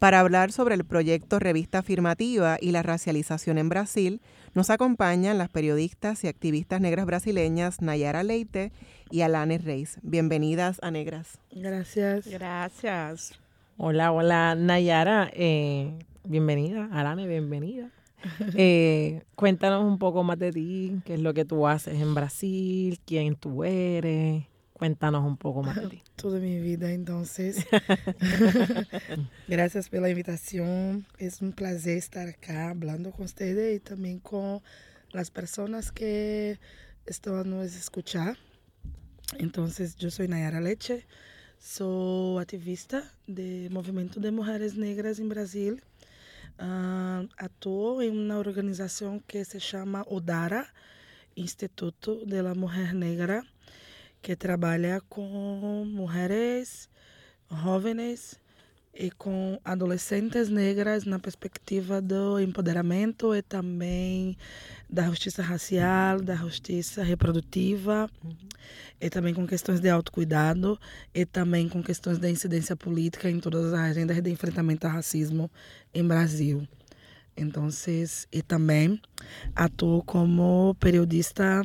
Para hablar sobre el proyecto Revista Afirmativa y la racialización en Brasil, nos acompañan las periodistas y activistas negras brasileñas Nayara Leite y Alane Reis. Bienvenidas a Negras. Gracias. Gracias. Hola, hola, Nayara. Eh, bienvenida. Alane, bienvenida. Eh, cuéntanos un poco más de ti, qué es lo que tú haces en Brasil, quién tú eres. Cuéntanos un poco más de ti. Toda mi vida, entonces. Gracias por la invitación. Es un placer estar acá hablando con ustedes y también con las personas que están nos escuchar. Entonces, yo soy Nayara Leche, soy activista del movimiento de mujeres negras en Brasil uh, atuo em uma organização que se chama ODARA, Instituto de la Mujer Negra, que trabalha com mulheres jovens e com adolescentes negras na perspectiva do empoderamento e também da justiça racial, da justiça reprodutiva, uhum. e também com questões de autocuidado, e também com questões da incidência política em todas as agendas de enfrentamento ao racismo em Brasil. Então, e também atuo como periodista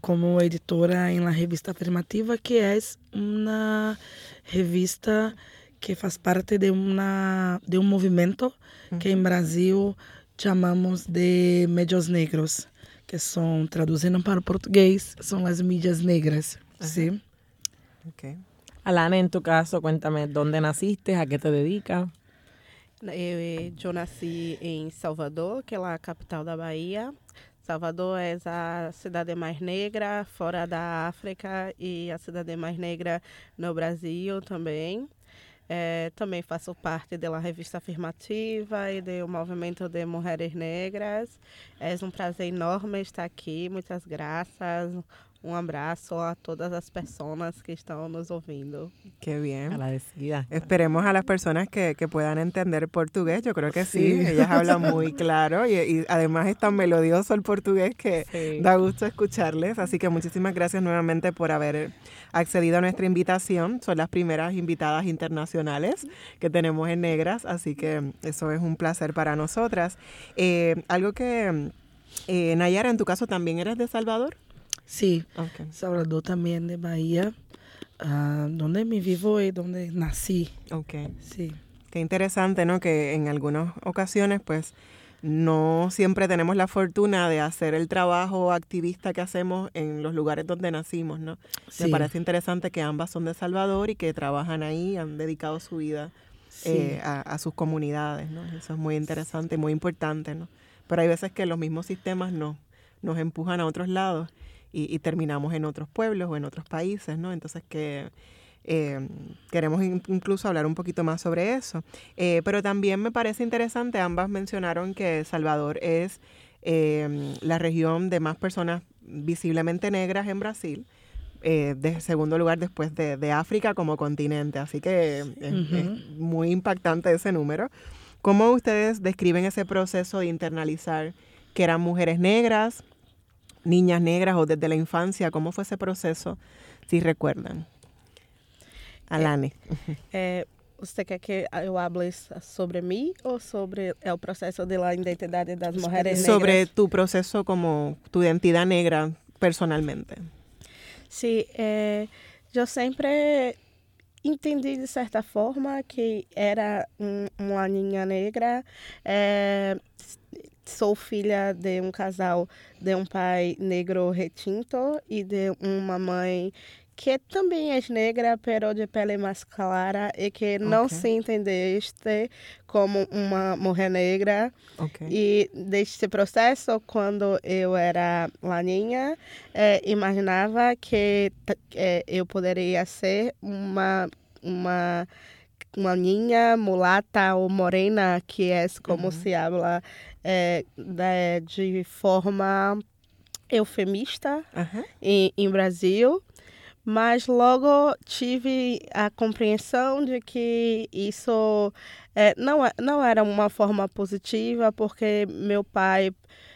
como editora em La Revista Afirmativa, que é uma revista que faz parte de, uma, de um movimento que em Brasil chamamos de medios negros, que são, traduzindo para o português, são as mídias negras. Sim. Ok. Alana, em tu caso, cuéntame, onde nasciste, a que te dedicas? Eu, eu nasci em Salvador, que é a capital da Bahia. Salvador é a cidade mais negra fora da África e a cidade mais negra no Brasil também. É, também faço parte da revista afirmativa e do movimento de mulheres negras. É um prazer enorme estar aqui. Muitas graças. Un abrazo a todas las personas que están nos ouvindo. Qué bien. Agradecida. Esperemos a las personas que, que puedan entender portugués. Yo creo que sí. Ellas hablan muy claro y, y, además es tan melodioso el portugués que da gusto escucharles. Así que muchísimas gracias nuevamente por haber accedido a nuestra invitación. Son las primeras invitadas internacionales que tenemos en Negras, así que eso es un placer para nosotras. Eh, algo que, eh, Nayara, en tu caso también eres de Salvador. Sí, Salvador también de Bahía, uh, donde me vivo y donde nací. Ok. Sí. Qué interesante, ¿no? Que en algunas ocasiones, pues, no siempre tenemos la fortuna de hacer el trabajo activista que hacemos en los lugares donde nacimos, ¿no? Me parece interesante que ambas son de Salvador y que trabajan ahí, han dedicado su vida eh, a, a, sus comunidades, ¿no? Eso es muy interesante y muy importante, ¿no? Pero hay veces que los mismos sistemas no, nos empujan a otros lados y, terminamos en otros pueblos o en otros países, ¿no? Entonces que eh, queremos incluso hablar un poquito más sobre eso. Eh, pero también me parece interesante, ambas mencionaron que Salvador es em, la región de más personas visiblemente negras en Brasil. Eh, de segundo lugar después de, África como continente. Así que es, muy impactante ese número. ¿Cómo ustedes describen ese proceso de internalizar que eran mujeres negras, niñas negras o desde la infancia? ¿Cómo fue ese proceso, si recuerdan? Alane. Eh, ¿Usted quer que eu hable sobre mí o sobre el proceso de la identidad de las mujeres negras? Sobre tu proceso como tu identidad negra personalmente. Sí, eh, yo siempre entendi de certa forma que era um, uma ninha negra. É, sou filha de um casal de um pai negro retinto e de uma mãe que também é negra, pero de pele mais clara e que não okay. se entendeste como uma mulher negra. Okay. E deste processo, quando eu era laninha, eh, imaginava que eh, eu poderia ser uma uma uma ninha mulata ou morena, que é como uhum. se habla é, de, de forma eufemista uhum. em, em Brasil mas logo tive a compreensão de que isso é, não, não era uma forma positiva, porque meu pai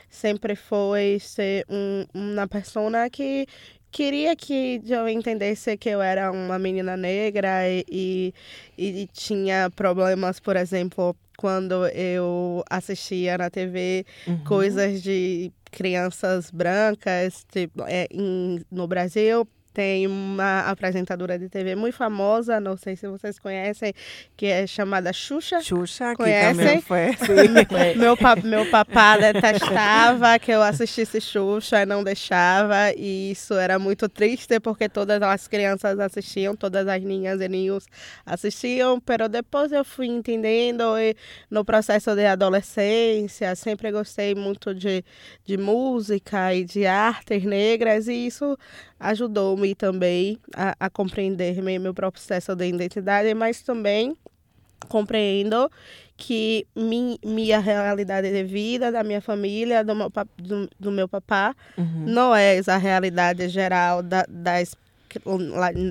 sempre foi ser um, uma pessoa que queria que eu entendesse que eu era uma menina negra e, e, e tinha problemas, por exemplo, quando eu assistia na TV uhum. coisas de crianças brancas tipo, é, em, no Brasil tem uma apresentadora de TV muito famosa, não sei se vocês conhecem, que é chamada Xuxa. Xuxa, Conhecem? que também foi. meu, meu papá detestava que eu assistisse Xuxa e não deixava. E isso era muito triste, porque todas as crianças assistiam, todas as ninhas e ninhos assistiam. Mas depois eu fui entendendo e no processo de adolescência, sempre gostei muito de, de música e de artes negras. E isso ajudou-me também a, a compreender meu processo de identidade, mas também compreendo que mi, minha realidade de vida, da minha família, do meu, do, do meu papá, uhum. não é a realidade geral da, das,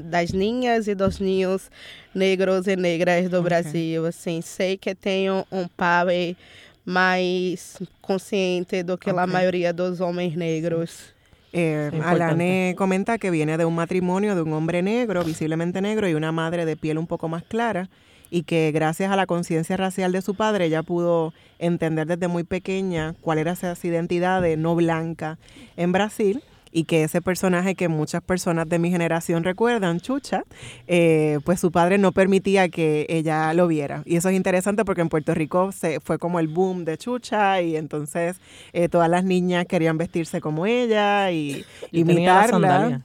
das ninhas e dos ninhos negros e negras do okay. Brasil. Assim, sei que tenho um pai mais consciente do que okay. a maioria dos homens negros. Eh, Alane comenta que viene de un matrimonio de un hombre negro, visiblemente negro, y una madre de piel un poco más clara, y que gracias a la conciencia racial de su padre ella pudo entender desde muy pequeña cuál era esa identidad de no blanca en Brasil y que ese personaje que muchas personas de mi generación recuerdan, Chucha, eh, pues su padre no permitía que ella lo viera. Y eso es interesante porque en Puerto Rico se, fue como el boom de Chucha y entonces eh, todas las niñas querían vestirse como ella y, imitarla.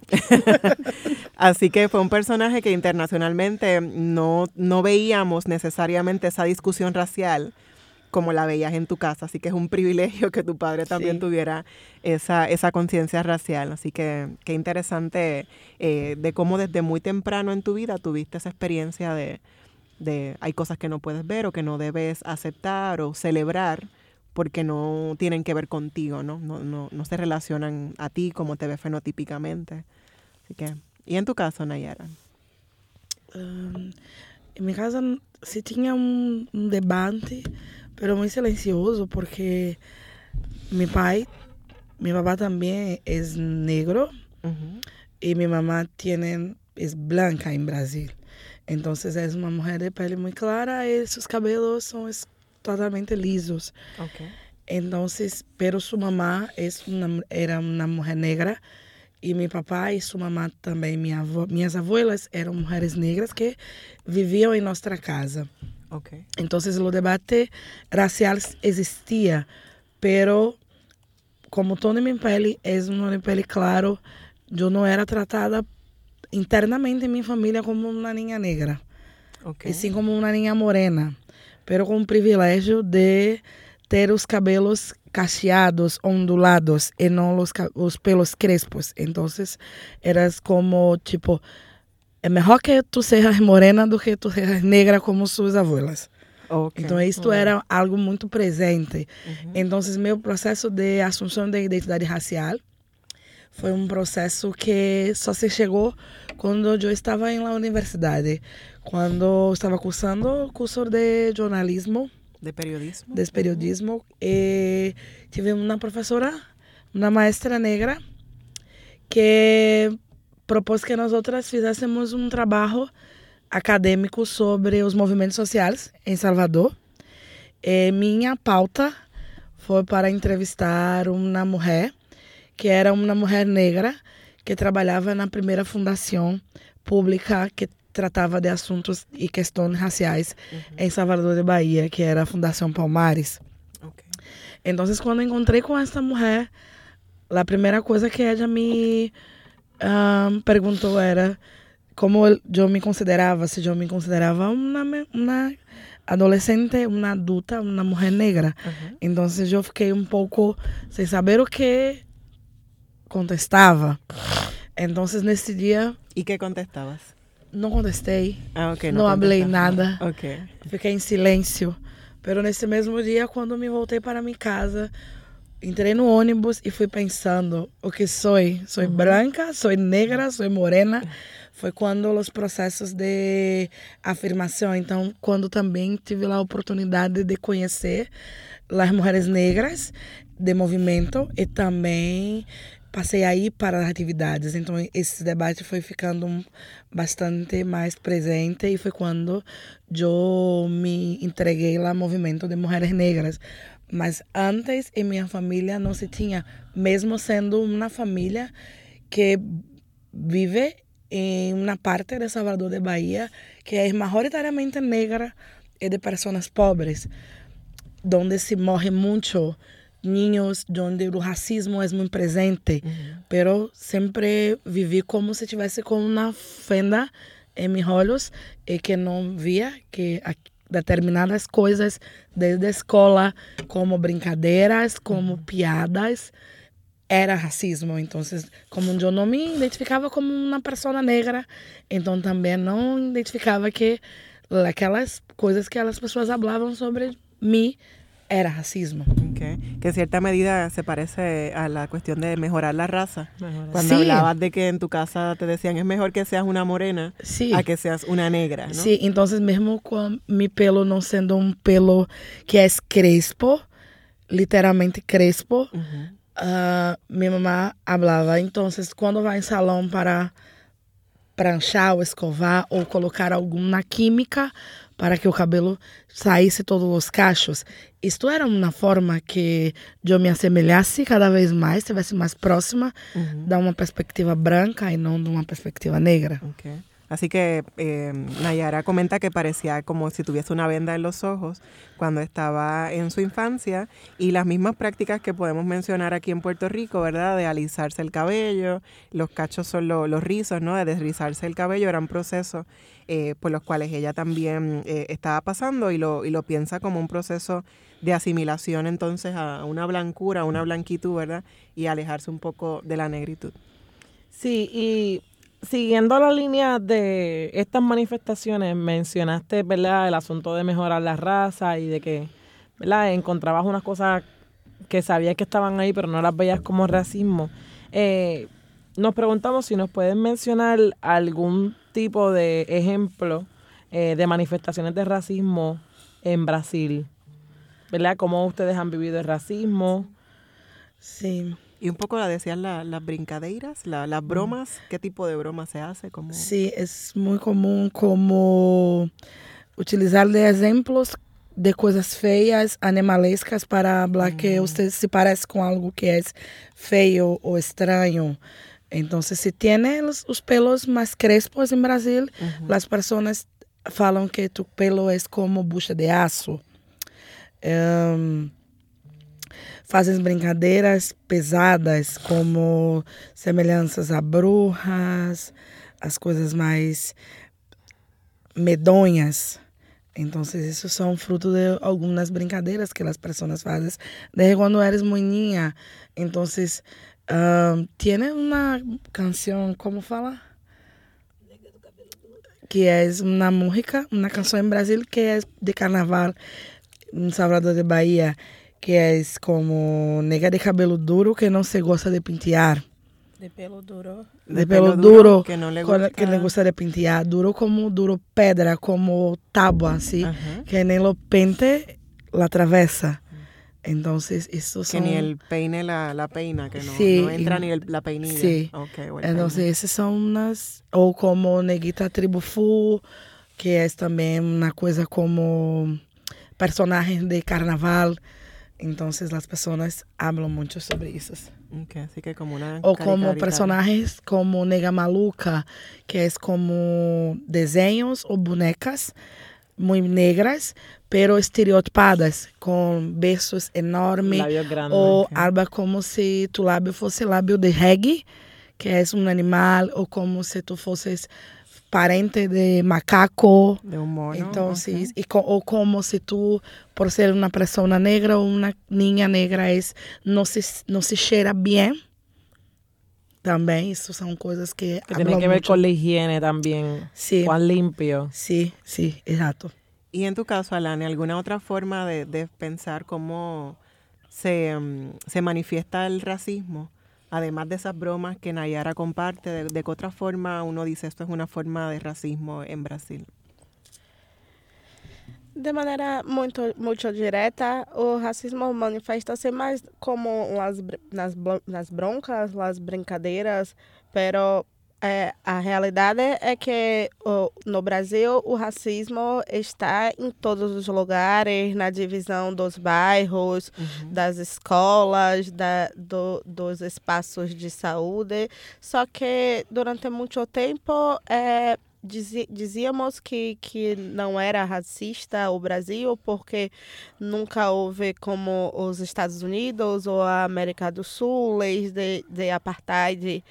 Así que fue un personaje que internacionalmente no, no veíamos necesariamente esa discusión racial como la veías en tu casa. Así que es un privilegio que tu padre también tuviera esa, esa conciencia racial. Así que qué interesante eh, de cómo desde muy temprano en tu vida tuviste esa experiencia de, de hay cosas que no puedes ver o que no debes aceptar o celebrar porque no tienen que ver contigo, ¿no? No, no, no se relacionan a ti como te ves fenotípicamente. Así que, ¿y en tu caso, Nayara? Um, en mi casa sí tenía un, un debate pero muy silencioso porque mi pai, mi papá también es negro uh-huh. y mi mamá tiene, es blanca en Brasil. Entonces es una mujer de pele muy clara y sus cabellos son totalmente lisos. Okay. Entonces, pero su mamá es una, era una mujer negra y mi papá y su mamá también, mi avó, minhas abuelas eram mulheres negras que viviam em nossa casa. Okay. Entonces el debate racial existía, pero como toda mi pele es una pele claro, yo no era tratada internamente en mi familia como una niña negra, okay. y sí como una niña morena, pero con un privilegio de ter os cabelos cacheados, ondulados, e não os, os pelos crespos. Então, eras como, tipo, é melhor que tu sejas morena do que tu sejas negra como suas abuelas. Okay. Então, isto uhum. era algo muito presente. Uhum. Então, meu processo de assunção de identidade racial foi um processo que só se chegou quando eu estava na universidade. Quando eu estava cursando curso de jornalismo. De periodismo. De periodismo. Uhum. E tive uma professora, uma maestra negra, que propôs que nós outras fizéssemos um trabalho acadêmico sobre os movimentos sociais em Salvador. E minha pauta foi para entrevistar uma mulher que era uma mulher negra que trabalhava na primeira fundação pública que tratava de assuntos e questões raciais uhum. em Salvador de Bahia, que era a Fundação Palmares. Okay. Então, quando encontrei com essa mulher, a primeira coisa que ela me um, perguntou era como eu me considerava, se eu me considerava uma, uma adolescente, uma adulta, uma mulher negra. Uhum. Então eu fiquei um pouco sem saber o que contestava. Então nesse dia. E que contestabas? Não contestei. Ah, ok. Não, não falei nada. Ok. Fiquei em silêncio. Pero nesse mesmo dia, quando me voltei para minha casa, entrei no ônibus e fui pensando o que sou. Sou uhum. branca, sou negra, sou morena. Foi quando os processos de afirmação. Então, quando também tive a oportunidade de conhecer as mulheres negras de movimento e também passei aí para as atividades. Então, esse debate foi ficando bastante mais presente e foi quando eu me entreguei ao movimento de mulheres negras. Mas antes, em minha família não se tinha, mesmo sendo uma família que vive em uma parte de Salvador de Bahia que é majoritariamente negra e de pessoas pobres, onde se morre muito niños donde o racismo é muito presente, uhum. pero sempre vivi como se tivesse com uma fenda em meus olhos e que não via que determinadas coisas desde a escola, como brincadeiras, como uhum. piadas, era racismo. Então, como eu não me identificava como uma pessoa negra, então também não identificava que aquelas coisas que aquelas pessoas falavam sobre mim era racismo. Okay. Que en cierta medida se parece a la cuestión de mejorar la raza. Cuando hablabas de que en tu casa te decían es mejor que seas una morena a que seas una negra. ¿no? Sí, entonces mismo con mi pelo no siendo un pelo que es crespo, literalmente crespo, uh, mi mamá hablaba, entonces cuando va en salón para pranchar ou escovar ou colocar alguma química para que o cabelo saísse todos os cachos. Isto era uma forma que eu me assemelhasse cada vez mais, estivesse mais próxima uhum. de uma perspectiva branca e não de uma perspectiva negra. Okay. Así que eh, Nayara comenta que parecía como si tuviese una venda en los ojos cuando estaba en su infancia y las mismas prácticas que podemos mencionar aquí en Puerto Rico, ¿verdad? De alisarse el cabello, los cachos son los rizos, ¿no? De desrizarse el cabello, eran procesos eh, por los cuales ella también eh, estaba pasando y lo, y lo piensa como un proceso de asimilación entonces a una blancura, a una blanquitud, ¿verdad? Y alejarse un poco de la negritud. Sí, y siguiendo la línea de estas manifestaciones, mencionaste, ¿verdad?, el asunto de mejorar la raza y de que, ¿verdad?, encontrabas unas cosas que sabías que estaban ahí, pero no las veías como racismo. Eh, nos preguntamos si nos pueden mencionar algún tipo de ejemplo eh, de manifestaciones de racismo en Brasil. ¿Verdad? ¿Cómo ustedes han vivido el racismo? Sí. Y un poco la decían las brincadeiras, las bromas, ¿qué tipo de bromas se hace? Como... Sí, es muy común como utilizar de ejemplos de coisas feias, animalescas, para hablar que usted se parece com algo que é feio ou estranho. Então, se tem os, os pelos mais crespos em Brasil, uhum. as pessoas falam que tu pelo é como bucha de aço. Um, fazem brincadeiras pesadas, como semelhanças a bruxas, as coisas mais medonhas. Então, isso são fruto de algumas brincadeiras que as pessoas fazem desde quando eres moinha. Então, uh, tiene uma canção, como fala? Que é uma música, uma canção em Brasil que é de carnaval em Salvador de Bahia que é como nega de cabelo duro que não se gosta de pentear. De pelo duro. De, de pelo, pelo duro, duro, que não le gusta. que le gusta de pentear. Duro como duro pedra, como tábua, assim. Uh -huh. Que nem lo pente, la travessa. Entonces, estos son... Que ni el peine la, la peina, que no, sí, no entra ni el, la peinilla. Sí. Okay, Entonces, peine. esas son unas... Ou como Neguita Tribo Fu, que é também uma coisa como personagens de carnaval Entonces las personas hablan mucho sobre eso. Okay, así que como una o como personajes como Nega Maluca, que es como desenhos o bonecas muy negras, pero estereotipadas, con besos enormes. o algo como si tu lábio fosse lábio de reggae, que é um animal, ou como se tu fosses parente de macaco. De un mono. Entonces, okay. y co o como si tú, por ser una persona negra o una niña negra, es, no, se, no se cheira bien. También, eso son cosas que... Que tienen que ver con la higiene también. Sí. Cuán limpio. Sí, sí, exacto. Y en tu caso, Alani, ¿alguna otra forma de, de pensar cómo se, um, se manifiesta el racismo? Además de esas bromas que Nayara comparte, de, qué otra forma uno dice esto es una forma de racismo en Brasil? De maneira muito, muito direta, o racismo manifesta-se mais como nas, nas broncas, nas brincadeiras, pero é, a realidade é que o, no Brasil o racismo está em todos os lugares, na divisão dos bairros, uhum. das escolas, da, do, dos espaços de saúde. Só que durante muito tempo é, dizíamos que, que não era racista o Brasil porque nunca houve como os Estados Unidos ou a América do Sul leis de, de apartheid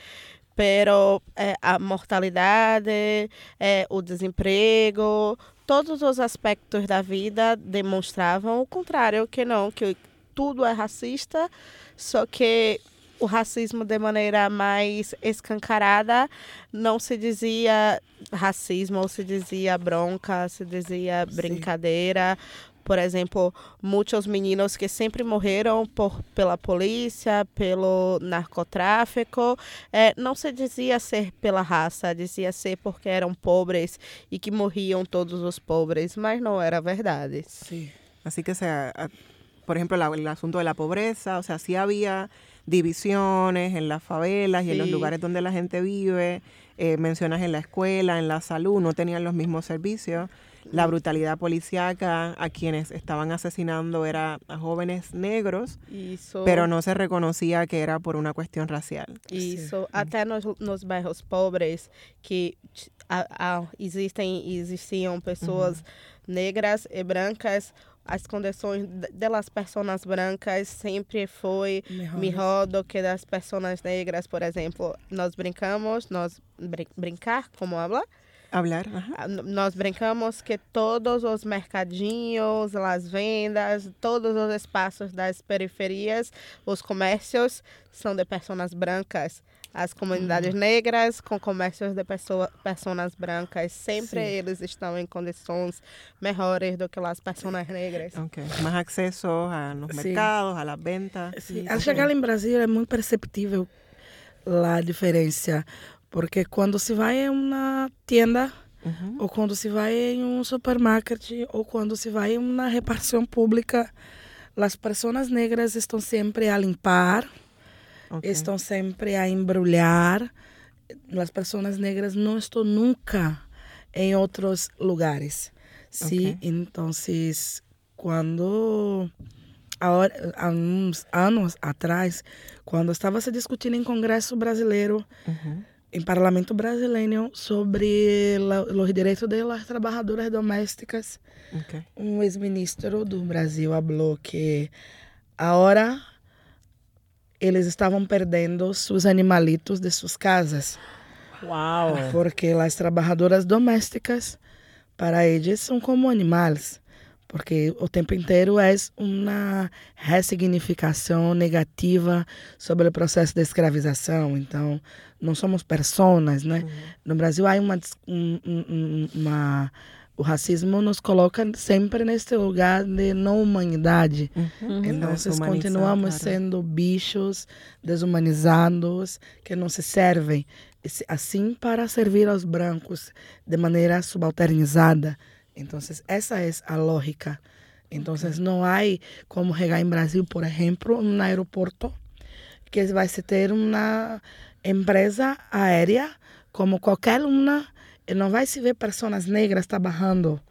pero é, a mortalidade, é, o desemprego, todos os aspectos da vida demonstravam o contrário, que não, que tudo é racista, só que o racismo de maneira mais escancarada não se dizia racismo, ou se dizia bronca, se dizia brincadeira, por exemplo, muitos meninos que sempre morreram por, pela polícia, pelo narcotráfico, é, não se dizia ser pela raça, dizia ser porque eram pobres e que morriam todos os pobres, mas não era verdade. Sim. Assim que, sea, por ejemplo, la, el asunto de la pobreza, o sea, sí había divisiones en las favelas y sí. en los lugares donde la gente vive, eh, mencionas en la escuela, en la salud, no tenían los mismos servicios la brutalidad policíaca a quienes estaban asesinando era a jóvenes negros, pero no se reconocía que era por una cuestión racial. Isso, até nos, nos bairros pobres que a, a, existem existiam pessoas negras e brancas, as condições das pessoas brancas sempre foi melhor do que das pessoas negras, por exemplo. Nós brincamos, nós brin brincar, como habla? Hablar. Ah, nós brincamos que todos os mercadinhos, as vendas, todos os espaços das periferias, os comércios são de pessoas brancas. As comunidades uhum. negras com comércios de pessoa, pessoas brancas, sempre Sim. eles estão em condições melhores do que as pessoas negras. Ok. Mais acesso a nos Sim. mercados, a las ventas. Sim. Ao chegar em Brasil é muito perceptível a diferença porque quando se vai em uma tienda, uhum. ou quando se vai em um supermercado, ou quando se vai em uma repartição pública, as pessoas negras estão sempre a limpar, okay. estão sempre a embrulhar. As pessoas negras não estão nunca em outros lugares. Okay. Então, quando há uns anos atrás, quando estava se discutindo em Congresso Brasileiro, uhum em Parlamento Brasileiro sobre os direitos das trabalhadoras domésticas. Okay. Um ex-ministro do Brasil falou que agora eles estavam perdendo seus animalitos de suas casas. Uau! Porque as trabalhadoras domésticas, para eles, são como animais porque o tempo inteiro é uma ressignificação negativa sobre o processo de escravização. Então, não somos pessoas, né? Uhum. No Brasil há uma, um, uma o racismo nos coloca sempre neste lugar de não humanidade. Uhum. Então, nós continuamos sendo bichos desumanizados que não se servem assim para servir aos brancos de maneira subalternizada. Entonces, esa es la lógica. Entonces, no hay como llegar en Brasil, por ejemplo, en un aeropuerto que va a ser una empresa aérea como cualquier una, no vai se ver pessoas negras trabalhando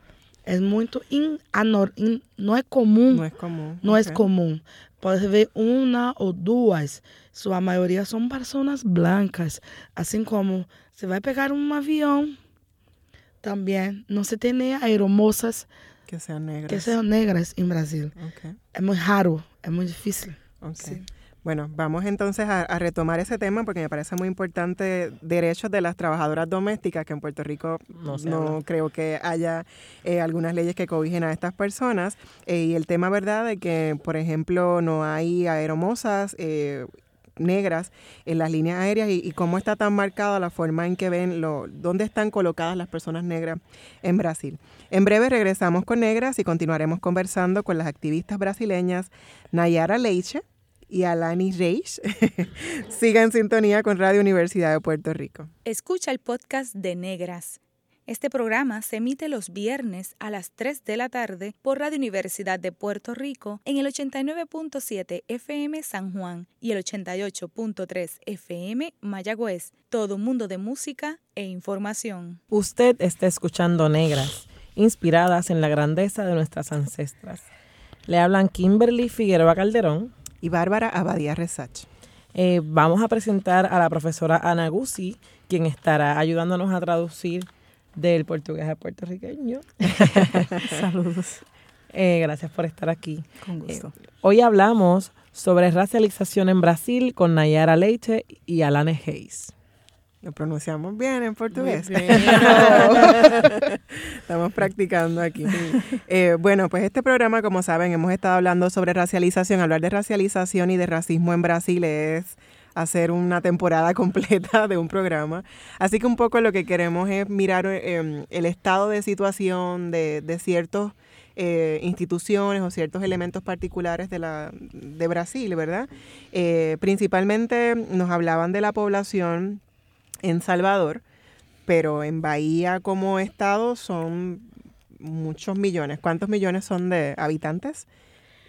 É muito in, anor, in, é comum. Não é comum. Não okay. é comum. Pode ver uma ou duas. Sua maioria são pessoas brancas. Assim como você vai pegar um avião, também não se tem nem aeromoças que sejam negras. Que sejam negras em Brasil. Okay. É muito raro, é muito difícil. Okay. Sí. Bueno, vamos entonces a, a, retomar ese tema porque me parece muy importante derechos de las trabajadoras domésticas, que en Puerto Rico no, no creo que haya eh, algunas leyes que cobijen a estas personas. Eh, y el tema, ¿verdad?, de que, por ejemplo, no hay aeromosas eh, negras en las líneas aéreas y, cómo está tan marcada la forma en que ven lo, dónde están colocadas las personas negras en Brasil. En breve regresamos con Negras y continuaremos conversando con las activistas brasileñas Nayara Leiche, y Alani Reis. Siga en sintonía con Radio Universidad de Puerto Rico. Escucha el podcast de Negras. Este programa se emite los viernes a las 3 de la tarde por Radio Universidad de Puerto Rico en el 89.7 FM San Juan y el 88.3 FM Mayagüez. Todo un mundo de música e información. Usted está escuchando Negras, inspiradas en la grandeza de nuestras ancestras. Le hablan Kimberly Figueroa Calderón y Bárbara Abadía Resach. Eh, vamos a presentar a la profesora Ana Guzzi, quien estará ayudándonos a traducir del portugués al puertorriqueño. Saludos. Eh, gracias por estar aquí. Con gusto. Eh, hoy hablamos sobre racialización en Brasil con Nayara Leite y Alane Hayes. Lo pronunciamos bien en portugués. Estamos practicando aquí. Eh, bueno, pues este programa, como saben, hemos estado hablando sobre racialización. Hablar de racialización y de racismo en Brasil es hacer una temporada completa de un programa. Así que un poco lo que queremos es mirar em, el estado de situación de, de ciertos eh, instituciones o ciertos elementos particulares de, la, de Brasil, ¿verdad? Eh, principalmente nos hablaban de la población en Salvador, pero en Bahía como estado son muchos millones. ¿Cuántos millones son de habitantes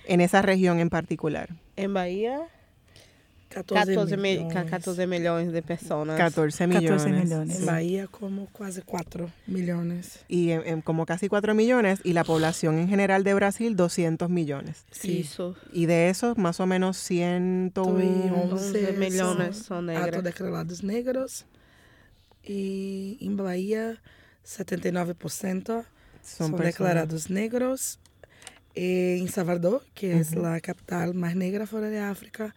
en esa región en particular? En Bahía 14, millones. 14 millones de personas. 14 millones. 14 millones. En Bahía como casi 4 millones. Y en, como casi 4 millones y la población en general de Brasil 200 millones. Sí. Y de esos más o menos 111 millones son negros. declarados negros y en Bahía 79% son, declarados negros. Eh, en Salvador, que es la capital más negra fuera de África,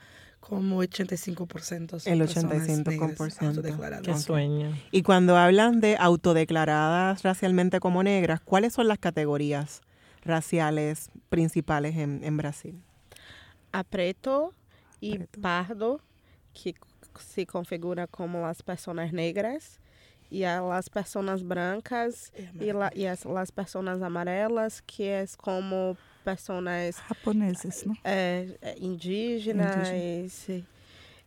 como 85% son El 85%. Qué sueño. Y cuando hablan de autodeclaradas racialmente como negras, ¿cuáles son las categorías raciales principales en, en Brasil? A preto y pardo, que se configura como las personas negras y a las personas brancas y, la, y as, las personas amarelas, que es como personas japoneses, ¿no? Eh, indígenas. Indígena.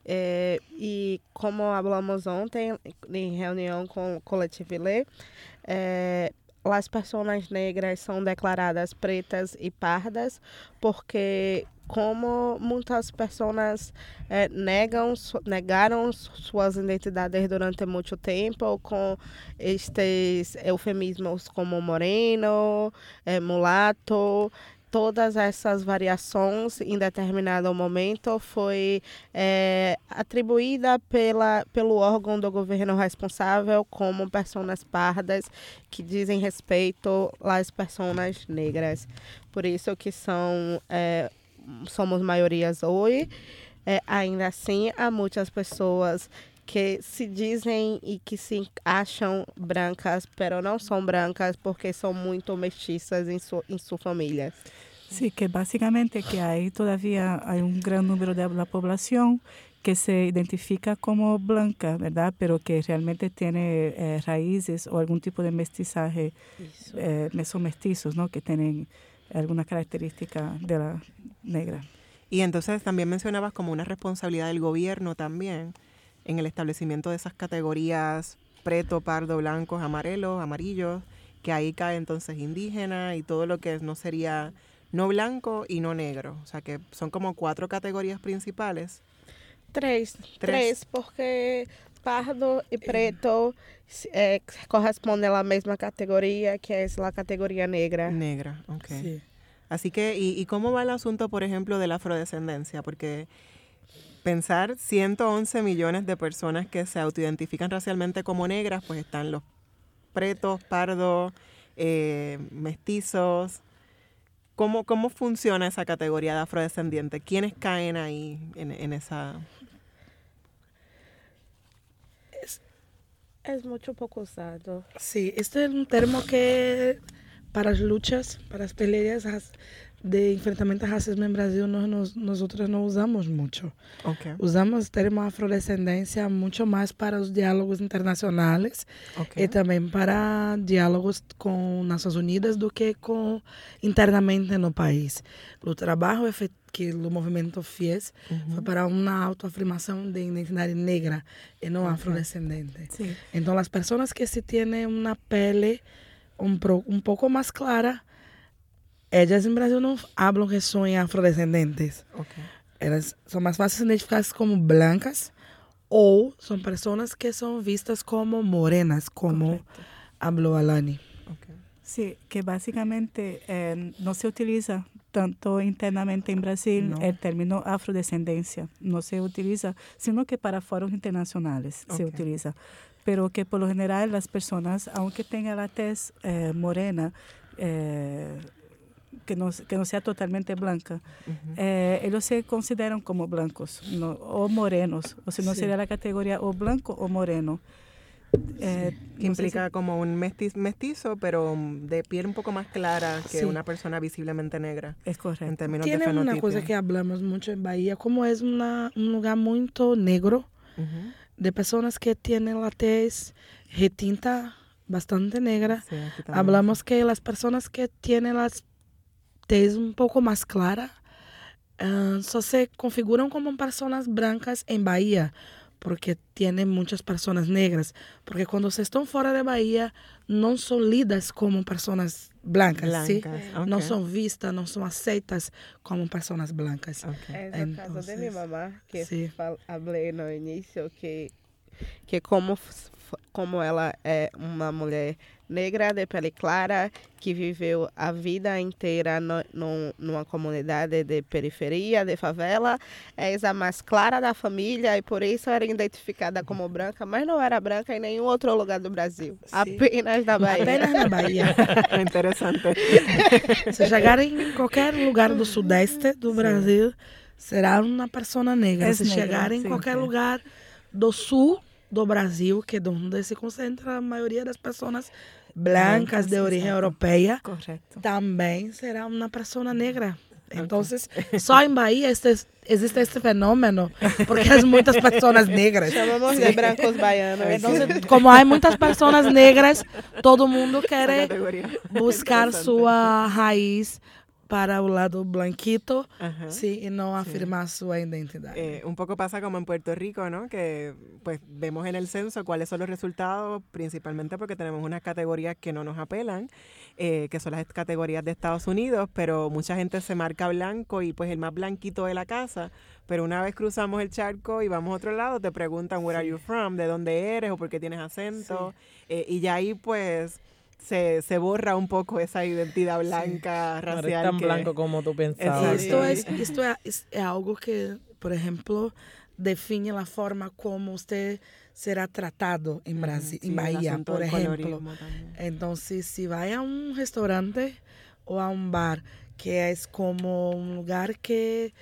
Eh, e como falamos ontem em reunião com o Coletivo Ilê, eh, as pessoas negras são declaradas pretas e pardas porque como muitas pessoas é, negam, negaram suas identidades durante muito tempo com estes eufemismos como moreno, é, mulato, todas essas variações em determinado momento foi é, atribuída pela, pelo órgão do governo responsável como pessoas pardas que dizem respeito às pessoas negras. Por isso que são é, somos maiorias hoje. É, ainda assim, há muitas pessoas que se dizem e que se acham brancas, pero não são brancas porque são muito mestiças em, su, em sua família. Sí, que básicamente que hay todavía hay un gran número de la población que se identifica como blanca, ¿verdad? Pero que realmente tiene eh, raíces o algún tipo de mestizaje, eh, mesomestizos, ¿no? Que tienen alguna característica de la negra. Y entonces también mencionabas como una responsabilidad del gobierno también en el establecimiento de esas categorías preto, pardo, blancos, amarelos, amarillos, que ahí cae entonces indígena y todo lo que no sería no blanco y no negro. O sea que son como cuatro categorías principales. Tres, tres, porque pardo e preto é, correspondem à mesma categoria, que é a categoria negra. Negra, ok. Sí. Así que, ¿y, ¿y cómo va el asunto, por ejemplo, de la afrodescendencia? Porque pensar 111 millones de personas que se autoidentifican racialmente como negras, pues están los pretos, pardos, eh, mestizos. ¿Cómo, ¿Cómo funciona esa categoría de afrodescendiente? ¿Quiénes caen ahí en, en esa...? Es, es mucho poco usado. Sí, este es un término que para las luchas, para las peleas de enfrentamento a racismo en Brasil nós, nós, nosotros no usamos mucho. Okay. Usamos o termo afrodescendência muito mais para os diálogos internacionais okay. e também para diálogos com Nações Unidas do que com internamente no país. O trabalho que o movimento fez uhum. foi para uma autoafirmação de identidade negra e não afrodescendente. Sim. Então, as pessoas que se têm uma pele um, um pouco mais clara ellas en Brasil no hablan que son afrodescendentes. Okay. Elas são mais fáceis de identificar como blancas ou são pessoas que são vistas como morenas, como Correcto. habló Alani. Okay. Sí, que básicamente eh, no se utiliza tanto internamente en Brasil No. el término afrodescendencia, no se utiliza, sino que para foros internacionales se utiliza. Pero que por lo general las personas, aunque tengan la tez eh, morena, eh, que, no, que no sea totalmente blanca, Ujú. eh, ellos se consideran como blancos no, o morenos, o si no Sí. sería la categoría o blanco o moreno. Eh, Que no sé si- implica como un mestiz- mestizo, pero de piel un poco más clara que Sí. una persona visiblemente negra es en correcto. términos Tiene de una cosa que hablamos mucho en Bahía, como es una, un lugar muy negro, Ujú. de personas que tienen la tez retinta bastante negra. Sí. Hablamos que las personas que tienen las tez um pouco mais clara uh, só se configuram como pessoas brancas em Bahia, porque tem muitas pessoas negras. Porque quando vocês estão fora da Bahia, não são lidas como pessoas blancas, blancas. Okay. não são vistas, não são aceitas como pessoas brancas. Okay. É o caso da minha mamá, que sí. falei no início que que como, como ela é uma mulher negra, de pele clara, que viveu a vida inteira no, no, numa comunidade de periferia, de favela, é a mais clara da família e por isso era identificada como branca, mas não era branca em nenhum outro lugar do Brasil, apenas na Bahia. Apenas na Bahía. Interesante. Se chegar em qualquer lugar do sudeste do Brasil, será uma pessoa negra. É Se negra, chegar em sim, qualquer é. lugar do sul do Brasil, que é onde se concentra a maioria das pessoas blancas de origem europeia, Correcto. também será uma pessoa negra. Então, só em Bahia este, existe este fenômeno, porque há muitas pessoas negras. Chamamos de brancos baianos. Então, como há muitas pessoas negras, todo mundo quer buscar sua raiz para o lado blanquito, Ajá. sí, y no afirmar su identidad. Eh, un poco pasa como en Puerto Rico, ¿no? Que pues vemos en el censo cuáles son los resultados, principalmente porque tenemos unas categorías que no nos apelan, eh, que son las categorías de Estados Unidos, pero mucha gente se marca blanco y pues el más blanquito de la casa, pero una vez cruzamos el charco y vamos a otro lado, te preguntan, where are you from? ¿De dónde eres? ¿O por qué tienes acento? Eh, y ya ahí pues se, se borra un poco esa identidad blanca, No eres racial. tan que- blanco como tú pensabas. Esto, es, esto es, algo que, por ejemplo, define la forma como usted será tratado en Brasil, Sí, en Bahía, por ejemplo. Entonces, si va a un restaurante o a un bar, que es como un lugar que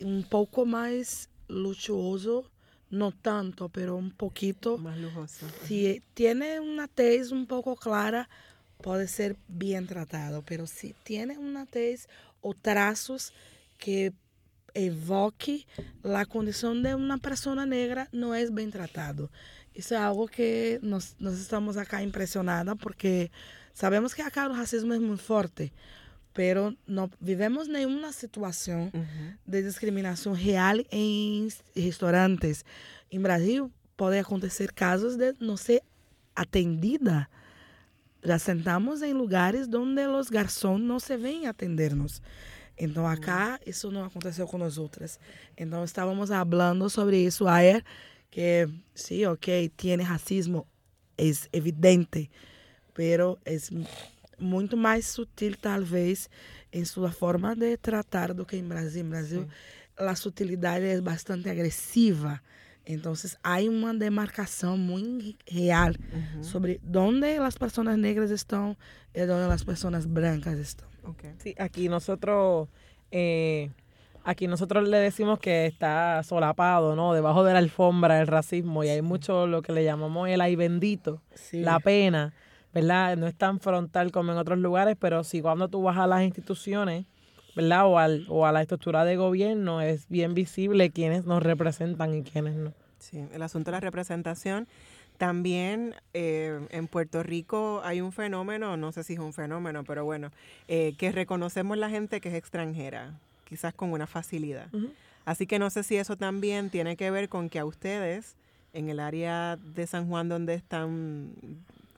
un poco más luxuoso, no tanto, pero un poquito, Más lujoso. si tiene una tez un poco clara, puede ser bien tratado, pero si tiene una tez o trazos que evoque la condición de una persona negra, no es bien tratado. Isso é algo que nós, nós estamos acá impressionadas porque sabemos que acá o racismo é muito forte, pero não vivemos nenhuma situação de discriminação real em restaurantes. Em Brasil, pode acontecer casos de não ser atendida. Já sentamos em lugares onde os garçons não se vêm atender-nos. Então, acá, isso não aconteceu com nós outras. Então, estávamos falando sobre isso ayer, que sí, ok, tiene racismo, es evidente, pero es muito mais sutil, talvez, em sua forma de tratar do que em Brasil. Em Brasil, Sim. a sutilidade é bastante agressiva. Então, há uma demarcação muito real uhum. sobre onde as pessoas negras estão e onde as pessoas brancas estão. Okay. Sí, aquí nosotros eh, aquí nosotros le decimos que está solapado, ¿no? Debajo de la alfombra el racismo y hay mucho lo que le llamamos el ay bendito, la pena, ¿verdad? No es tan frontal como en otros lugares, pero sí cuando tú vas a las instituciones, ¿verdad? O, al, o a la estructura de gobierno es bien visible quiénes nos representan y quiénes no. Sí, el asunto de la representación. También eh, en Puerto Rico hay un fenómeno, no sé si es un fenómeno, pero bueno, eh, que reconocemos la gente que es extranjera quizás con una facilidad. Así que no sé si eso también tiene que ver con que a ustedes, en el área de San Juan donde están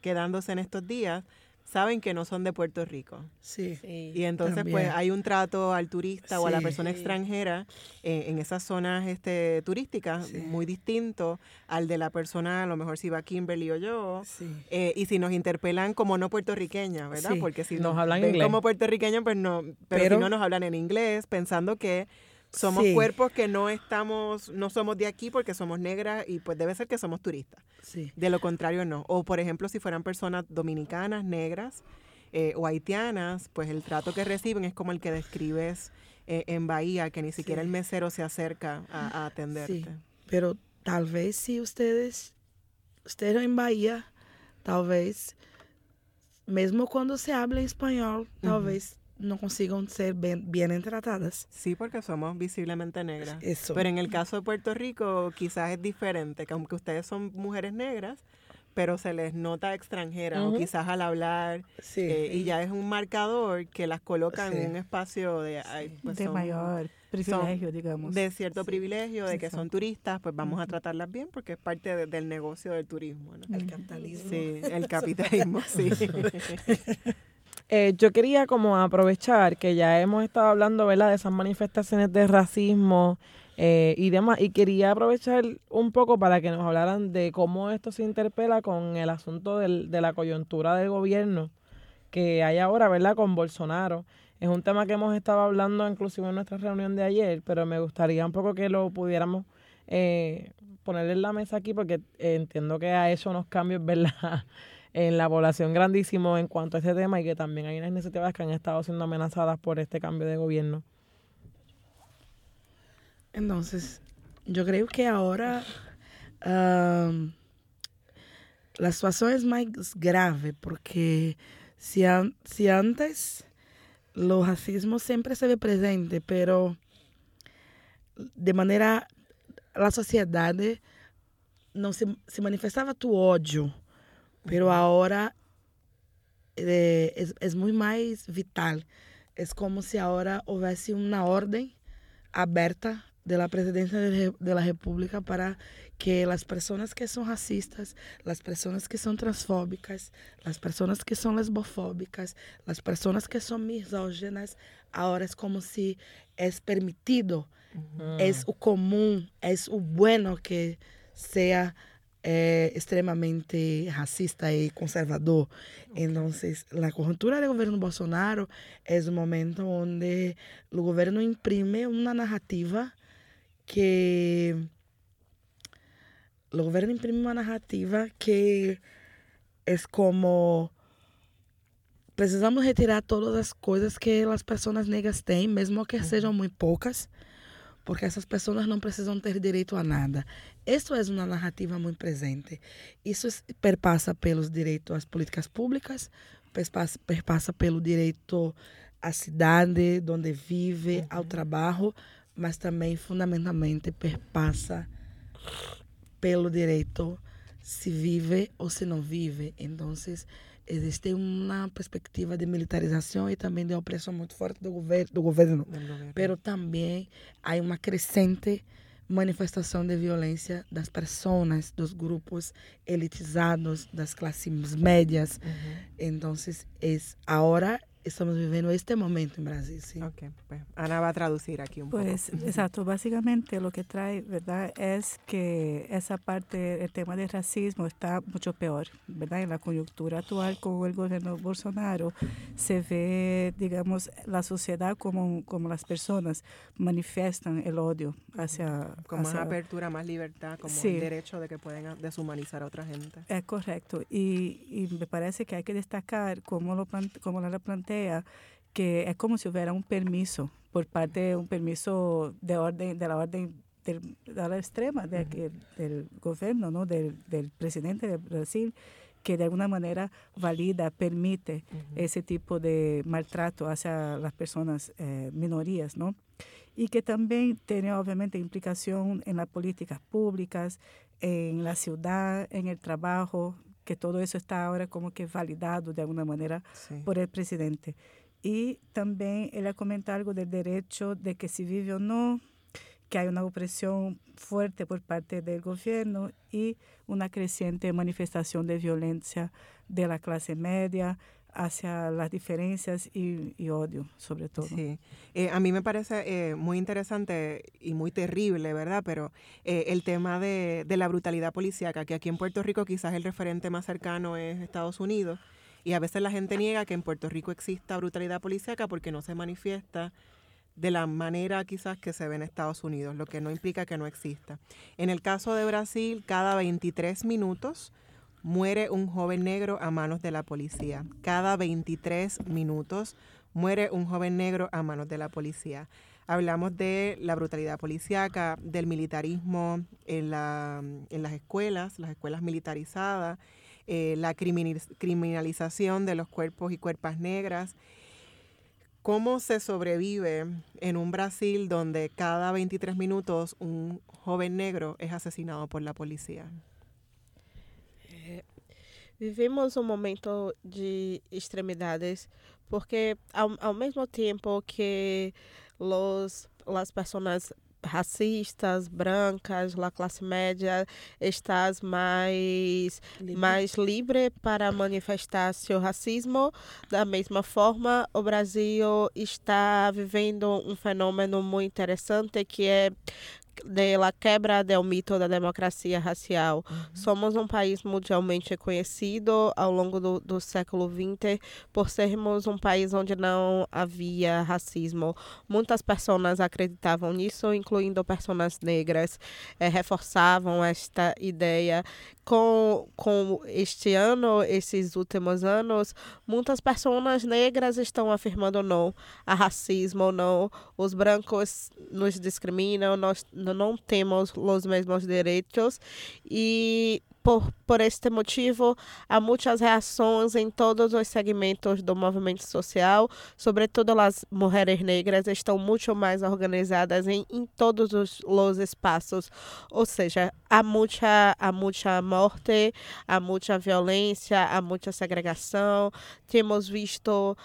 quedándose en estos días, saben que no son de Puerto Rico. Sí. y entonces pues hay un trato al turista o a la persona extranjera eh, en esas zonas este, turísticas muy distinto al de la persona, a lo mejor si va Kimberly o yo. Eh, y si nos interpelan como no puertorriqueñas, ¿verdad? Porque si nos, hablan inglés. como puertorriqueños, pues no, pero si no nos hablan en inglés, pensando que somos cuerpos que no estamos, no somos de aquí porque somos negras y pues debe ser que somos turistas. Sí. De lo contrario, no. O por ejemplo, si fueran personas dominicanas, negras eh, o haitianas, pues el trato que reciben es como el que describes eh, en Bahía, que ni siquiera el mesero se acerca a, atenderte. Sí, pero tal vez si ustedes, ustedes en Bahía, tal vez, mesmo cuando se habla español, tal vez no consigan ser bien, bien, tratadas. Sí, porque somos visiblemente negras. Pero en el caso de Puerto Rico quizás es diferente, que aunque ustedes son mujeres negras, pero se les nota extranjera o quizás al hablar eh, y ya es un marcador que las coloca en un espacio de, pues de mayor privilegio, digamos. De cierto privilegio, de que son turistas, pues vamos a tratarlas bien porque es parte del negocio del turismo. El capitalismo. Sí, el capitalismo, sí. Eh, yo quería como aprovechar que ya hemos estado hablando, ¿verdad?, de esas manifestaciones de racismo eh, y demás, y quería aprovechar un poco para que nos hablaran de cómo esto se interpela con el asunto del, de la coyuntura del gobierno que hay ahora, ¿verdad?, con Bolsonaro. Es un tema que hemos estado hablando inclusive en nuestra reunión de ayer, pero me gustaría un poco que lo pudiéramos eh, poner en la mesa aquí porque entiendo que ha hecho unos cambios, ¿verdad?, en la población grandísimo en cuanto a este tema y que también hay unas iniciativas que han estado siendo amenazadas por este cambio de gobierno. Entonces, yo creo que ahora la situación es más grave porque si, si antes los racismo siempre se ve presente, pero de manera la sociedad no se, se manifestaba tu odio pero ahora eh, es, es, muy más vital. Es como si ahora hubiese una orden abierta de la presidencia de, de, la República para que las personas que son racistas, las personas que son transfóbicas, las personas que son lesbofóbicas, las personas que son misóginas, ahora es como si es permitido, uh -huh. es o común, es o bueno que sea é extremamente racista e conservador. Então, Entonces, la do governo Bolsonaro é um momento onde o governo imprime uma narrativa que... o governo imprime uma narrativa que é como... Precisamos retirar todas as coisas que as pessoas negras têm, mesmo que sejam muito poucas porque essas pessoas não precisam ter direito a nada. Isso é uma narrativa muito presente. Isso perpassa pelos direitos às políticas públicas, perpassa, perpassa pelo direito à cidade onde vive, uhum. ao trabalho, mas também fundamentalmente perpassa pelo direito se vive ou se não vive. Então, existe uma perspectiva de militarização e também de opressão muito forte do governo, do governo. Mas também há uma crescente manifestação de violência das pessoas, dos grupos elitizados, das classes médias. Uhum. Então, é, agora estamos viviendo este momento en Brasil. Sí. Ok, pues Ana va a traducir aquí un poco. Pues exacto, básicamente lo que trae, ¿verdad? Es que esa parte, el tema del racismo está mucho peor, ¿verdad? En la coyuntura actual con el gobierno Bolsonaro se ve, digamos, la sociedad como, como las personas manifiestan el odio hacia... Como hacia, más apertura, más libertad, como el derecho de que pueden deshumanizar a otra gente. Es correcto. Y, y me parece que hay que destacar cómo, lo, cómo la plantea que es como si hubiera un permiso por parte un permiso de orden de la orden del, de la extrema de, que, del gobierno, ¿no? Del, del, presidente de Brasil, que de alguna manera valida, permite ese tipo de maltrato hacia las personas eh, minorías, ¿no? Y que también tiene obviamente implicación en las políticas públicas, en la ciudad, en el trabajo, que todo eso está ahora como que validado de alguna manera sí. por el presidente. Y también él ha comentado algo del derecho de que si vive o no, que hay una opresión fuerte por parte del gobierno y una creciente manifestación de violencia de la clase media, hacia las diferencias y, y, odio, sobre todo. Sí, eh, a mí me parece eh, muy interesante y muy terrible, ¿verdad? Pero eh, el tema de, de, la brutalidad policíaca, que aquí en Puerto Rico quizás el referente más cercano es Estados Unidos, y a veces la gente niega que en Puerto Rico exista brutalidad policíaca porque no se manifiesta de la manera quizás que se ve en Estados Unidos, lo que no implica que no exista. En el caso de Brasil, cada 23 minutos muere un joven negro a manos de la policía. Cada 23 minutos muere un joven negro a manos de la policía. Hablamos de la brutalidad policíaca, del militarismo en, la, en las escuelas, las escuelas militarizadas, eh, la criminalización de los cuerpos y cuerpas negras. ¿Cómo se sobrevive en un Brasil donde cada 23 minutos un joven negro es asesinado por la policía? Vivemos um momento de extremidades, porque ao, ao mesmo tempo que los, as pessoas racistas, brancas, a classe média estás mais livre. mais livre para manifestar seu racismo. Da mesma forma, o Brasil está vivendo um fenômeno muito interessante que é de la quebra do mito da democracia racial. Uhum. Somos um país mundialmente conhecido ao longo do, do século XX por sermos um país onde não havia racismo. Muitas pessoas acreditavam nisso, incluindo pessoas negras, eh, reforçavam esta ideia. Com, com este ano, esses últimos anos, muitas pessoas negras estão afirmando não a racismo, não. Os brancos nos discriminam, nós não temos os mesmos direitos. E por, por este motivo, há muitas reações em todos os segmentos do movimento social, sobretudo as mulheres negras estão muito mais organizadas em, em todos os, os espaços, ou seja, há muita, há muita morte, há muita violência, há muita segregação, temos visto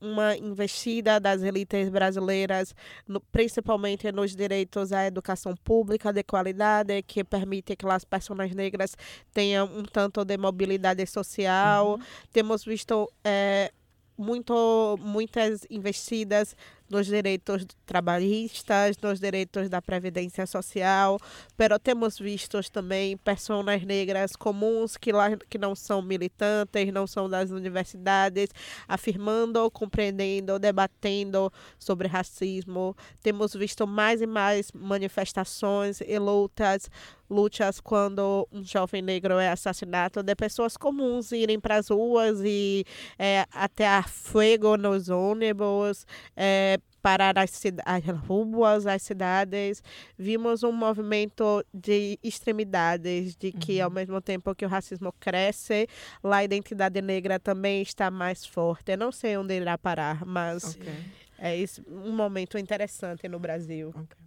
uma investida das elites brasileiras, no, principalmente nos direitos à educação pública de qualidade, que permite que as pessoas negras tenham um tanto de mobilidade social. Uhum. Temos visto é, muito, muitas investidas nos direitos trabalhistas, nos direitos da previdência social, pero temos visto também pessoas negras comuns que lá que não são militantes, não são das universidades, afirmando, compreendendo, debatendo sobre racismo. Temos visto mais e mais manifestações e lutas lutas quando um jovem negro é assassinado, de pessoas comuns irem para as ruas e é, até a fogo nos ônibus, é, parar as, as ruas, as cidades. Vimos um movimento de extremidades, de que uhum. ao mesmo tempo que o racismo cresce, lá a identidade negra também está mais forte. Eu não sei onde irá parar, mas okay. é isso, um momento interessante no Brasil. Okay.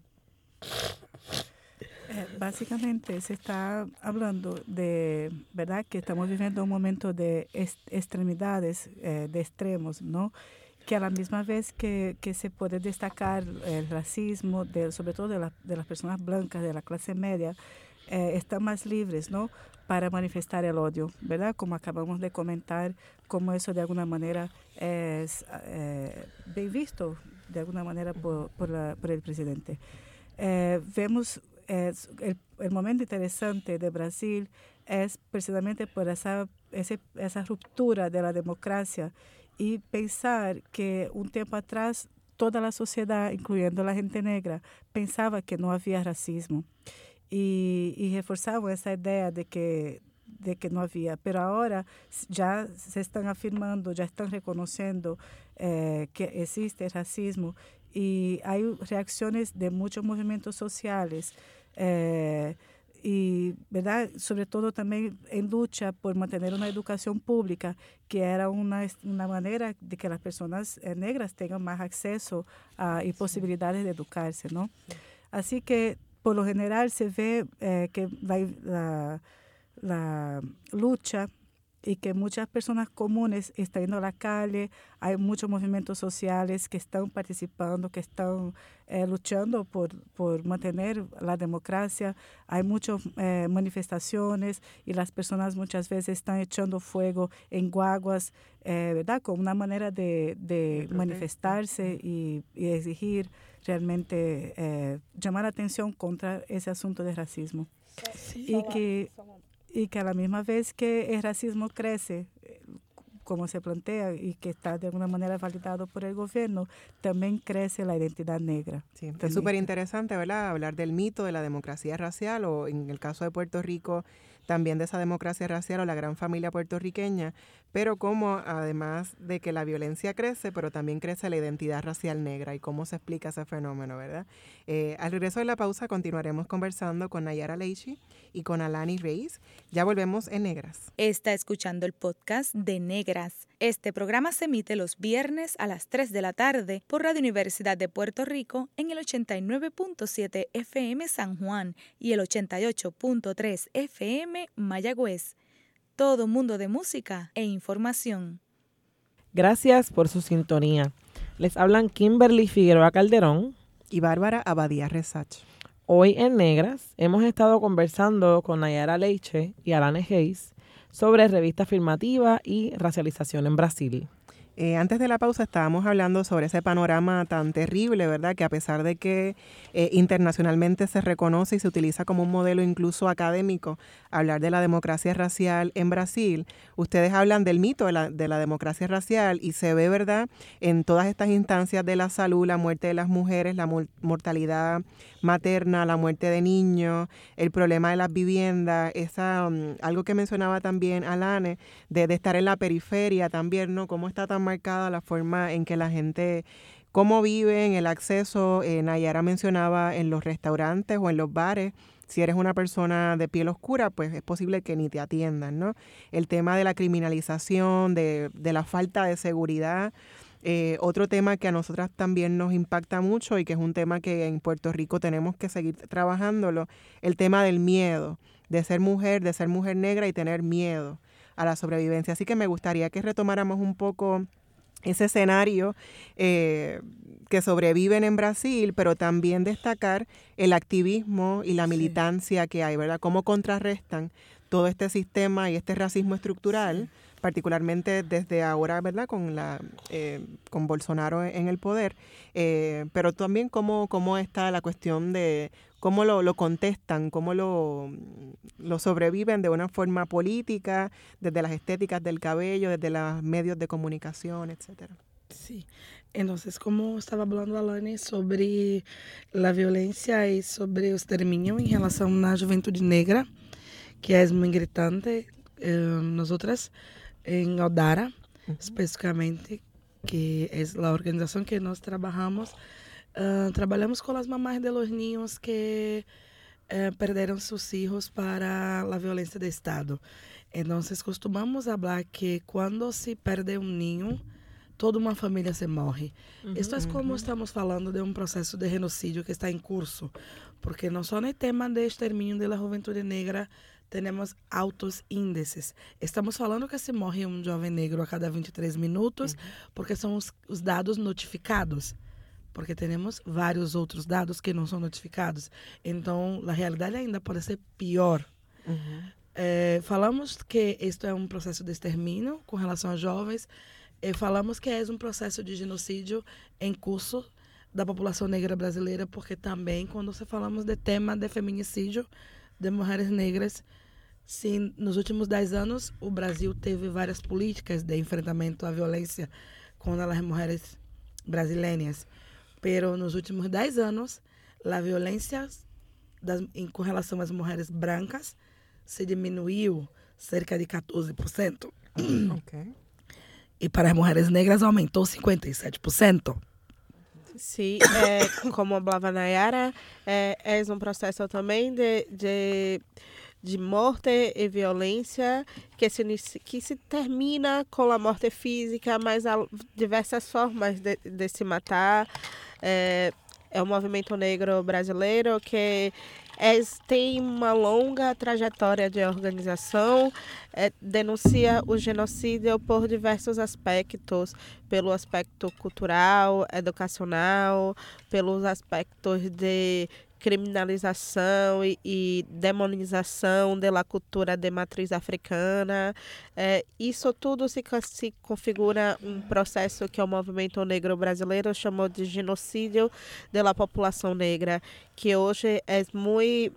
Eh, básicamente se está hablando de, ¿verdad? Que estamos viviendo un momento de est extremidades, eh, de extremos, ¿no? Que a la misma vez que, que se puede destacar el racismo, de, sobre todo de, la, de las personas blancas, de la clase media, eh, están más libres, ¿no? Para manifestar el odio, ¿verdad? Como acabamos de comentar, como eso de alguna manera es eh, bien visto, de alguna manera, por, por, la, por el presidente. Eh, vemos el, el, momento interesante de Brasil es precisamente por esa, ese, esa ruptura de la democracia y pensar que un tiempo atrás toda la sociedad, incluyendo la gente negra, pensaba que no había racismo y, y reforzaban esa idea de que de que no había, pero ahora ya se están afirmando, ya están reconociendo eh, que existe racismo y hay reacciones de muchos movimientos sociales. Eh, y verdad sobre todo también en lucha por mantener una educación pública que era una, una manera de que las personas eh, negras tengan más acceso a, y posibilidades de educarse no así que por lo general se ve eh, que la, la, la lucha y que muchas personas comunes están yendo a la calle, hay muchos movimientos sociales que están participando, que están eh, luchando por, por, mantener la democracia, hay muchas eh, manifestaciones y las personas muchas veces están echando fuego en guaguas, eh, ¿verdad? Como una manera de, de manifestarse y, y, exigir realmente llamar la atención contra ese asunto de racismo. Sí, y que y que a la misma vez que el racismo crece, como se plantea y que está de alguna manera validado por el gobierno, también crece la identidad negra. Sí, es súper interesante, ¿verdad? Hablar del mito de la democracia racial o en el caso de Puerto Rico, también de esa democracia racial o la gran familia puertorriqueña, pero cómo además de que la violencia crece, pero también crece la identidad racial negra y cómo se explica ese fenómeno, ¿verdad? Eh, al regreso de la pausa continuaremos conversando con Nayara Leishi y con Alani Reis. Ya volvemos en Negras. Está escuchando el podcast de Negras. Este programa se emite los viernes a las 3 de la tarde por Radio Universidad de Puerto Rico en el 89.7 FM San Juan y el 88.3 FM Mayagüez todo mundo de música e información. Gracias por su sintonía. Les hablan Kimberly Figueroa Calderón y Bárbara Abadía Resach. Hoy en Negras hemos estado conversando con Nayara Leiche y Alane Hayes sobre revista afirmativa y racialización en Brasil. Eh, antes de la pausa estábamos hablando sobre ese panorama tan terrible, ¿verdad? Que a pesar de que eh, internacionalmente se reconoce y se utiliza como un modelo incluso académico hablar de la democracia racial en Brasil, ustedes hablan del mito de la, de la democracia racial y se ve, ¿verdad? En todas estas instancias de la salud, la muerte de las mujeres, la mortalidad materna, la muerte de niños, el problema de las viviendas, esa, mm, algo que mencionaba también Alane, de, de estar en la periferia también, ¿no? Cómo está tan marcada la forma en que la gente cómo viven, el acceso, eh, Nayara mencionaba en los restaurantes o en los bares, si eres una persona de piel oscura, pues es posible que ni te atiendan, ¿no? El tema de la criminalización, de, de la falta de seguridad, eh, otro tema que a nosotras también nos impacta mucho y que es un tema que en Puerto Rico tenemos que seguir trabajándolo, el tema del miedo, de ser mujer, de ser mujer negra y tener miedo a la sobrevivencia. Así que me gustaría que retomáramos un poco ese escenario eh, que sobreviven en Brasil, pero también destacar el activismo y la militancia que hay, ¿verdad? Cómo contrarrestan todo este sistema y este racismo estructural particularmente desde ahora, ¿verdad? Con la eh, con Bolsonaro en el poder, eh, pero también cómo, cómo está la cuestión de cómo lo, lo contestan, cómo lo, lo sobreviven de una forma política, desde las estéticas del cabello, desde los medios de comunicación, etcétera. Sí, entonces como estaba hablando Alane sobre la violencia y sobre el exterminio en relación a la juventud negra, que es muy gritante, eh, nosotras en Odara, específicamente, que es la organización que nos trabajamos. Uh, trabajamos con las mamás de los niños que uh, perderam sus hijos para la violencia de Estado. Entonces, costumamos hablar que quando se perde um niño, toda uma família se morre. Uhum, Isto é como uhum. estamos falando de um processo de genocídio que está em curso, porque não só no tema de extermínio da juventude negra temos altos índices. Estamos falando que se morre um jovem negro a cada 23 minutos, uhum. porque são os, os, dados notificados. Porque temos vários outros dados que não são notificados. Então, a realidade ainda pode ser pior. Uhum. É, falamos que isto é um processo de extermínio com relação a jovens, e falamos que é um processo de genocídio em curso da população negra brasileira, porque também, quando se falamos de tema de feminicídio de mulheres negras, sim, nos últimos dez anos, o Brasil teve várias políticas de enfrentamento à violência contra as mulheres brasileiras. Pero nos últimos dez anos, a violência das, em, com relação às mulheres brancas se diminuiu cerca de 14%. Okay. E para as mulheres negras aumentou 57%. Sim, é, como falava Nayara, é, é um processo também de, de, de morte e violência que se, que se termina com a morte física, mas há diversas formas de, de se matar. É, é o movimento negro brasileiro que é, tem uma longa trajetória de organização, é, denuncia o genocídio por diversos aspectos, pelo aspecto cultural, educacional, pelos aspectos de criminalização e, e demonização da cultura de matriz africana. É, isso tudo se, se configura um processo que o movimento negro brasileiro chamou de genocídio da população negra, que hoje é muito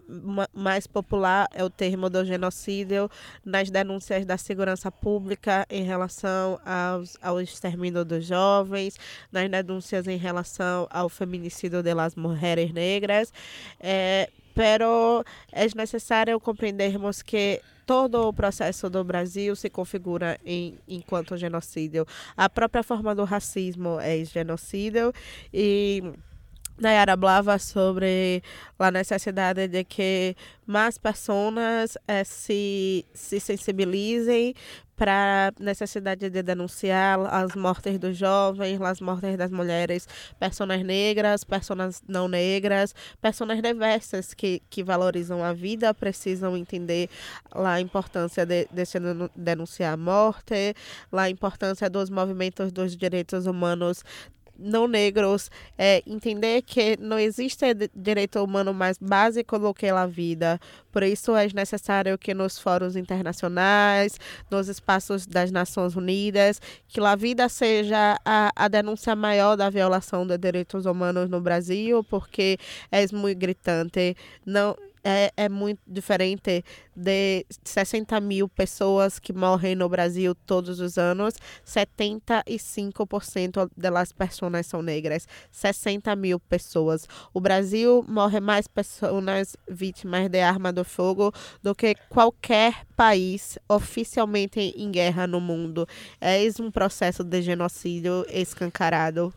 mais popular é o termo do genocídio nas denúncias da segurança pública em relação aos, ao extermínio dos jovens, nas denúncias em relação ao feminicídio das mulheres negras é, pero é necessário compreendermos que todo o processo do Brasil se configura em, enquanto genocídio. A própria forma do racismo é genocídio e Nayara falava sobre a necessidade de que mais pessoas eh, se, se sensibilizem para a necessidade de denunciar as mortes dos jovens, as mortes das mulheres, pessoas negras, pessoas não negras, pessoas diversas que, que valorizam a vida, precisam entender a importância de, de denunciar a morte, a importância dos movimentos dos direitos humanos não negros é, entender que não existe direito humano mais básico do que a vida. Por isso é necessário que nos fóruns internacionais, nos espaços das Nações Unidas, que a vida seja a, a denúncia maior da violação de direitos humanos no Brasil, porque é muito gritante. Não, é, é muito diferente de 60 mil pessoas que morrem no Brasil todos os anos, 75% das pessoas são negras. 60 mil pessoas. O Brasil morre mais pessoas vítimas de arma do fogo do que qualquer país oficialmente em guerra no mundo. É um processo de genocídio escancarado.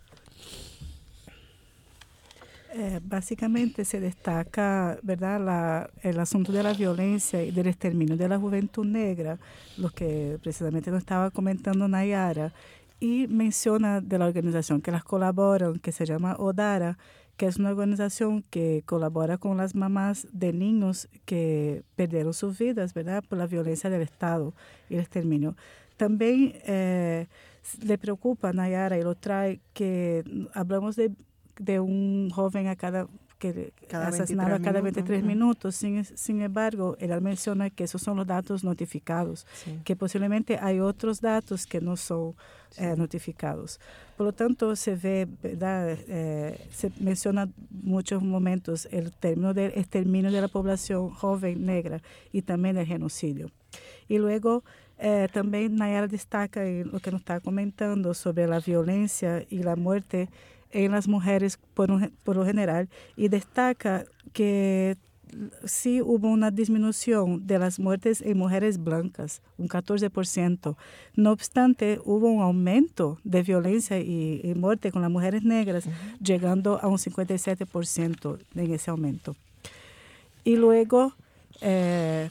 Eh, básicamente se destaca ¿verdad? El asunto de la violencia y del exterminio de la juventud negra, lo que precisamente nos estaba comentando Nayara, y menciona de la organización que las colaboran, que se llama ODARA, que es una organización que colabora con las mamás de niños que perdieron sus vidas, ¿verdad?, por la violencia del Estado y el exterminio. También eh, le preocupa Nayara y lo trae que hablamos de de un joven a cada que cada asesinado a cada 23 minutos. Sin, sin, embargo, él menciona que esos son los datos notificados, que posiblemente hay otros datos que no son eh, notificados. Por lo tanto, se ve. Eh, se menciona muchos momentos el término del exterminio de la población joven negra y también el genocidio. Y luego eh, también Nayara destaca en lo que nos está comentando sobre la violencia y la muerte en las mujeres por, un, por lo general y destaca que sí hubo una disminución de las muertes en mujeres blancas, un 14%. No obstante, hubo un aumento de violencia y, y muerte con las mujeres negras, uh -huh. llegando a un 57% en ese aumento. Y luego, eh,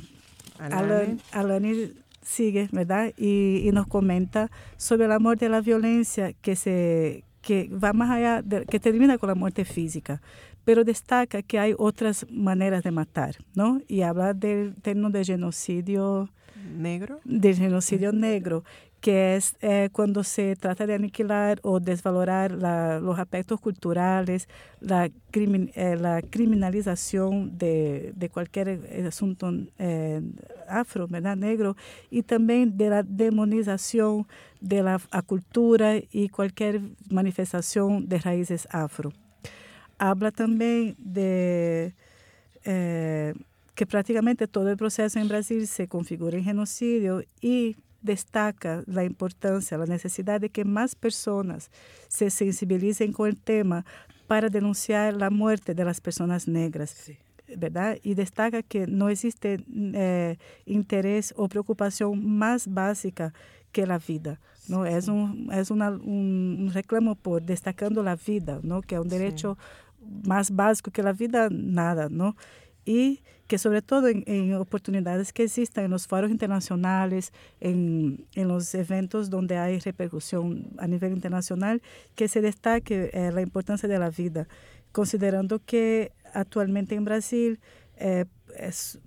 Alani. Alani sigue, ¿verdad? Y, y, nos comenta sobre la muerte de la violencia que se que va más allá, de, que termina con la muerte física, pero destaca que hay otras maneras de matar, ¿no? Y habla del término de genocidio negro. Genocidio negro, que es eh, cuando se trata de aniquilar o desvalorar los aspectos culturales, la, eh, la criminalización de, de, cualquier eh, asunto afro, ¿verdad? negro, y también de la demonización de la cultura y cualquier manifestación de raíces afro. Habla también de que prácticamente todo el proceso en Brasil se configura en genocidio y destaca la importancia, la necesidad de que más personas se sensibilicen con el tema para denunciar la muerte de las personas negras. ¿verdad? Y destaca que no existe eh, interés o preocupación más básica que la vida. ¿no? Es, un, es un, reclamo por destacando la vida, ¿no? que es un derecho más básico que la vida, nada. ¿no? Y que sobre todo en, oportunidades que existan en los foros internacionales, en, en, los eventos donde hay repercusión a nivel internacional, que se destaque eh, la importancia de la vida, considerando que actualmente en Brasil eh,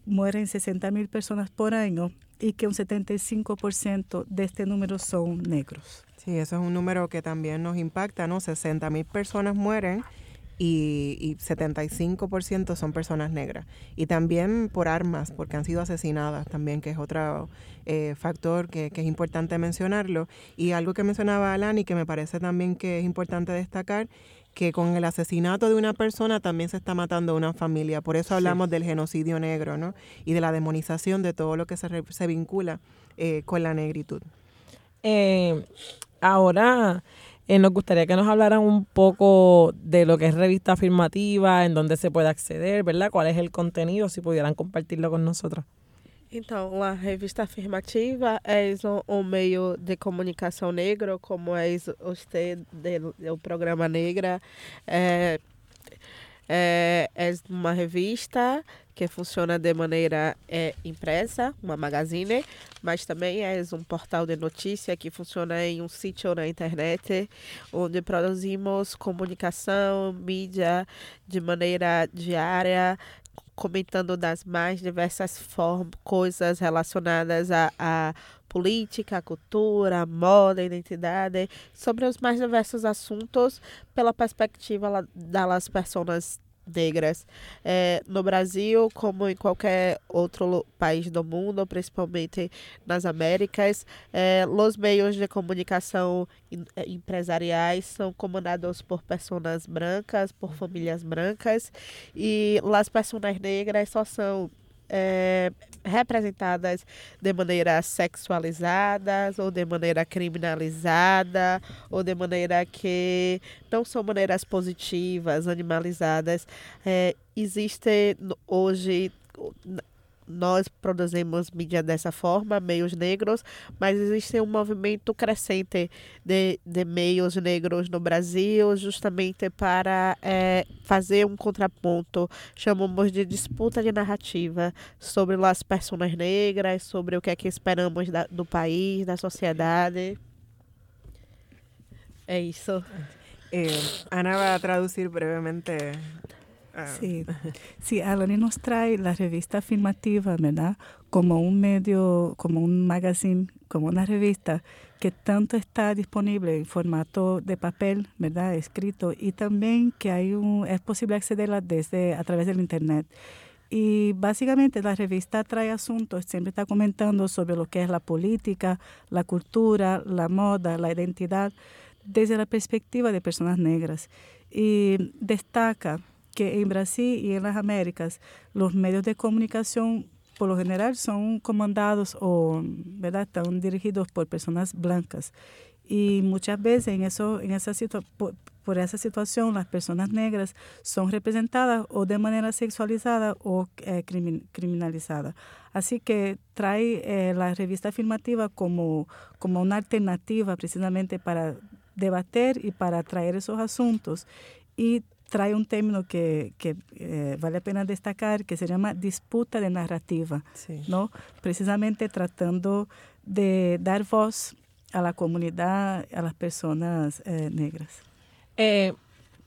mueren 60 mil personas por año y que un 75% de este número son negros. Sí, eso es un número que también nos impacta, ¿no? 60 mil personas mueren y, y 75% son personas negras. Y también por armas, porque han sido asesinadas también, que es otro eh, factor que, es importante mencionarlo. Y algo que mencionaba Alan y que me parece también que es importante destacar, que con el asesinato de una persona también se está matando a una familia. Por eso hablamos del genocidio negro, ¿no? Y de la demonización de todo lo que se, se vincula eh, con la negritud. Eh, ahora eh, nos gustaría que nos hablaran un poco de lo que es revista afirmativa, en dónde se puede acceder, ¿verdad? ¿Cuál es el contenido? Si pudieran compartirlo con nosotros. Então, a revista afirmativa é um, meio de comunicação negro, como é você do programa Negra. É, é, é uma revista que funciona de maneira é, impressa, uma magazine, mas também é um portal de notícia que funciona em um sítio na internet, onde produzimos comunicação, mídia de maneira diária, comentando das mais diversas formas, coisas relacionadas a, a política, cultura, moda, identidade, sobre os mais diversos assuntos pela perspectiva das pessoas negras é, no Brasil, como em qualquer outro país do mundo, principalmente nas Américas. É, os meios de comunicação é, empresariais são comandados por pessoas brancas, por famílias brancas, e as pessoas negras só são é, representadas de maneira sexualizadas ou de maneira criminalizada ou de maneira que não são maneiras positivas, animalizadas. É, existe hoje nós produzimos mídia dessa forma, meios negros, mas existe um movimento crescente de, de meios negros no Brasil, justamente para é, fazer um contraponto, chamamos de disputa de narrativa sobre as pessoas negras, sobre o que é que esperamos da, do país, da sociedade. É isso. Eh, Ana vai traduzir brevemente Ah. Sí, sí, Alani nos trae la revista afirmativa, ¿verdad? Como un medio, como un magazine, como una revista que tanto está disponible en formato de papel, ¿verdad? Escrito y también que hay un, es posible accederla desde a través del internet. Y básicamente la revista trae asuntos, siempre está comentando sobre lo que es la política, la cultura, la moda, la identidad, desde la perspectiva de personas negras. Y destaca que en Brasil y en las Américas los medios de comunicación por lo general son comandados o ¿verdad? están dirigidos por personas blancas. Y muchas veces en eso, en esa por, esa situación las personas negras son representadas o de manera sexualizada o eh, criminalizada. Así que trae eh, la revista afirmativa como, como una alternativa precisamente para debater y para traer esos asuntos y trae un término que, que eh, vale la pena destacar, que se llama disputa de narrativa, ¿no? Precisamente tratando de dar voz a la comunidad, a las personas eh, negras. Eh,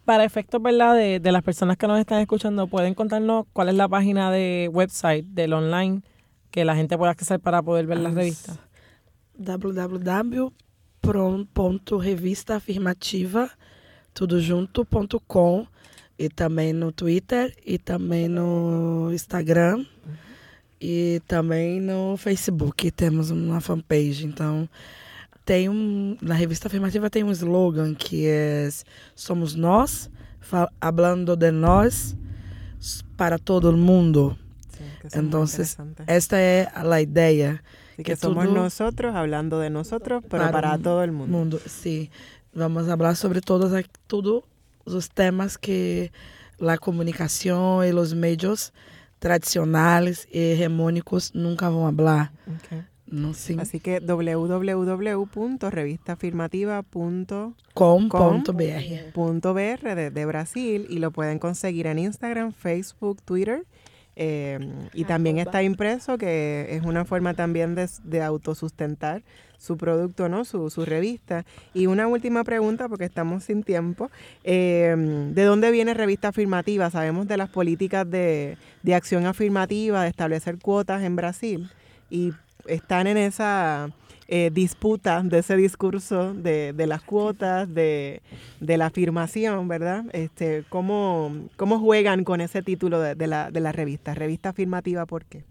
para efectos ¿verdad? De, de, las personas que nos están escuchando, ¿pueden contarnos cuál es la página de website del online que la gente pueda acceder para poder ver las revistas? www.revistaafirmativa, tudo junto.com e também no Twitter e também no Instagram e também no Facebook temos uma fanpage. Então tem um na revista afirmativa tem um slogan que é somos nós falando de nós para todo mundo. Então esta é a ideia Así que, que somos nosotros hablando de nosotros, pero para, para todo el mundo. mundo. Sí, vamos a hablar sobre todos, tudo os temas que a comunicação e os meios tradicionais e hegemônicos nunca vão falar. Okay. No, sí. Así que www.revistafirmativa.com.br de, de Brasil y lo pueden conseguir en Instagram, Facebook, Twitter eh, y también está impreso, que es una forma también de, de autosustentar su producto, ¿no? Su, su, revista. Y una última pregunta, porque estamos sin tiempo. Eh, ¿De dónde viene revista afirmativa? Sabemos de las políticas de, de acción afirmativa, de establecer cuotas en Brasil. Y están en esa eh, disputa de ese discurso de, de las cuotas, de, de, la afirmación, ¿verdad? Este, ¿cómo, ¿Cómo juegan con ese título de, de, la, de la revista? ¿Revista afirmativa por qué?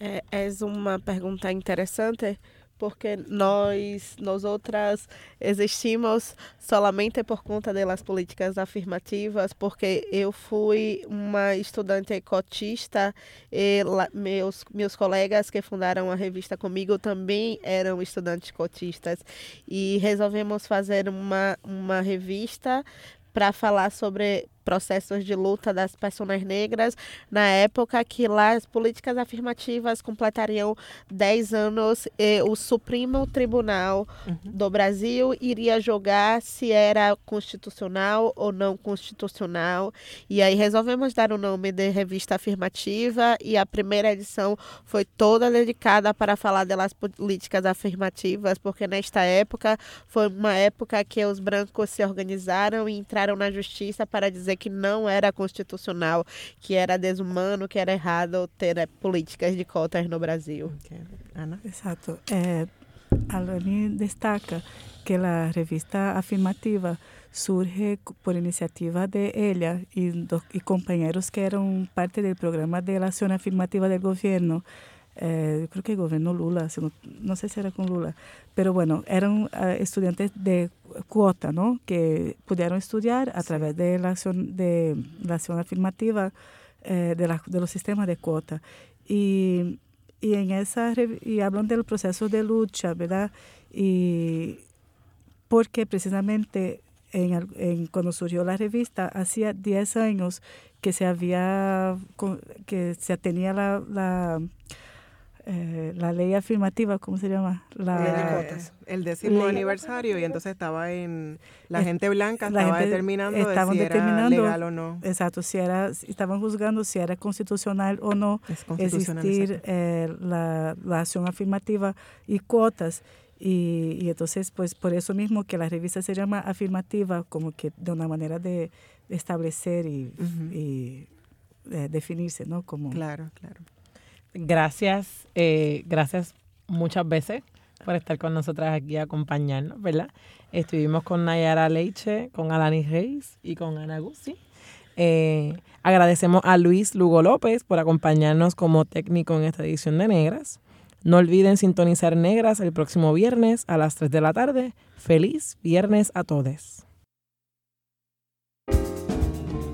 Eh, es una pregunta interesante porque nós, nós outras existimos solamente por conta das políticas afirmativas, porque eu fui uma estudante cotista e lá, meus, meus colegas que fundaram a revista comigo também eram estudantes cotistas. E resolvemos fazer uma, uma revista para falar sobre processos de luta das pessoas negras na época que lá as políticas afirmativas completariam 10 anos e o Supremo Tribunal uhum. do Brasil iria julgar se era constitucional ou não constitucional. E aí resolvemos dar o nome de revista afirmativa e a primeira edição foi toda dedicada para falar das políticas afirmativas, porque nesta época foi uma época que os brancos se organizaram e entraram na justiça para dizer dizer que não era constitucional, que era desumano, que era errado ter eh, políticas de cotas no Brasil. Ana? Exato. É, Alani destaca que a revista afirmativa surge por iniciativa de ella y, do, y compañeros que eran parte del programa de la acción afirmativa del gobierno eh, creo que el gobierno Lula, no sé si era con Lula, pero bueno, eran uh, estudiantes de cuota, ¿no? Que pudieron estudiar a través de la acción, de la acción afirmativa eh, de, la, de, los sistemas de cuota. Y, y, en esa, y hablan del proceso de lucha, ¿verdad? Y porque precisamente en, en, cuando surgió la revista, hacía 10 años que se había, que se tenía la, la eh, la ley afirmativa, ¿cómo se llama? La, el décimo aniversario y entonces estaba en la gente blanca estaba determinando si era legal o no. Exacto, si era, estaban juzgando si era constitucional o no existir eh, la, la, acción afirmativa y cuotas. Y, y, entonces, pues por eso mismo que la revista se llama afirmativa, como que de una manera de establecer y, y eh, definirse, ¿no? Como, claro, claro gracias, eh, gracias muchas veces por estar con nosotras aquí a acompañarnos, ¿verdad? Estuvimos con Nayara Leiche, con Alani Reis y con Ana Guzzi. Eh, agradecemos a Luis Lugo López por acompañarnos como técnico en esta edición de Negras. No olviden sintonizar Negras el próximo viernes a las 3 de la tarde. Feliz viernes a todos.